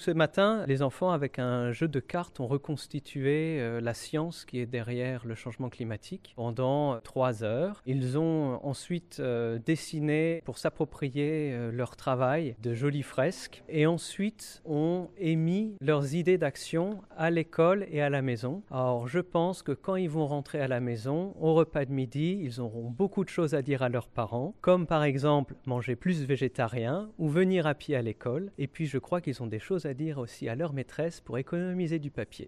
Ce matin, les enfants, avec un jeu de cartes, ont reconstitué euh, la science qui est derrière le changement climatique pendant trois heures. Ils ont ensuite euh, dessiné, pour s'approprier euh, leur travail, de jolies fresques et ensuite ont émis leurs idées d'action à l'école et à la maison. Alors, je pense que quand ils vont rentrer à la maison, au repas de midi, ils auront beaucoup de choses à dire à leurs parents, comme par exemple manger plus végétarien ou venir à pied à l'école. Et puis, je crois qu'ils ont des choses à dire aussi à leur maîtresse pour économiser du papier.